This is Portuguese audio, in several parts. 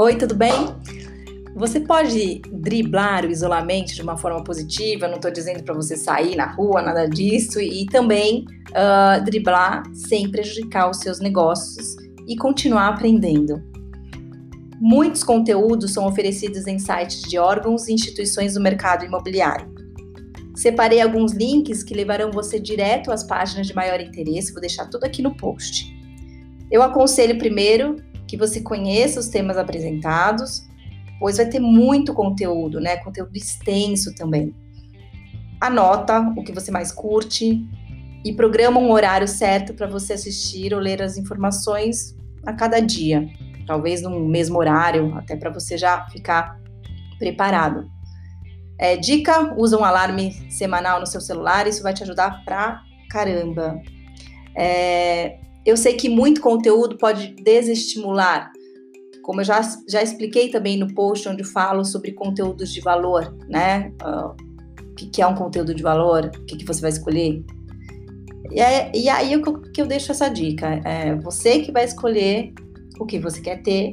Oi, tudo bem? Você pode driblar o isolamento de uma forma positiva, não estou dizendo para você sair na rua, nada disso, e também uh, driblar sem prejudicar os seus negócios e continuar aprendendo. Muitos conteúdos são oferecidos em sites de órgãos e instituições do mercado imobiliário. Separei alguns links que levarão você direto às páginas de maior interesse, vou deixar tudo aqui no post. Eu aconselho primeiro que você conheça os temas apresentados, pois vai ter muito conteúdo, né? Conteúdo extenso também. Anota o que você mais curte e programa um horário certo para você assistir ou ler as informações a cada dia, talvez no mesmo horário, até para você já ficar preparado. É, dica: usa um alarme semanal no seu celular, isso vai te ajudar pra caramba. É, eu sei que muito conteúdo pode desestimular, como eu já, já expliquei também no post onde falo sobre conteúdos de valor, né? Uh, o que, que, é um conteúdo de valor, o que, que você vai escolher. E, é, e aí eu, que eu deixo essa dica: é você que vai escolher o que você quer ter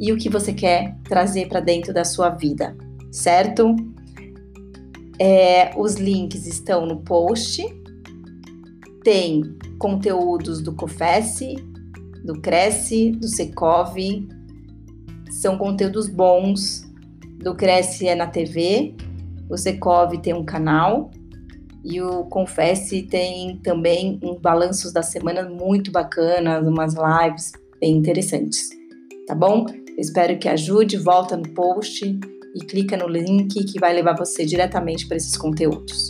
e o que você quer trazer para dentro da sua vida, certo? É, os links estão no post. Tem conteúdos do Cofesse, do Cresce, do Secov. São conteúdos bons. Do Cresce é na TV, o Secov tem um canal e o Confesse tem também balanços da semana muito bacanas, umas lives bem interessantes. Tá bom? Espero que ajude, volta no post e clica no link que vai levar você diretamente para esses conteúdos.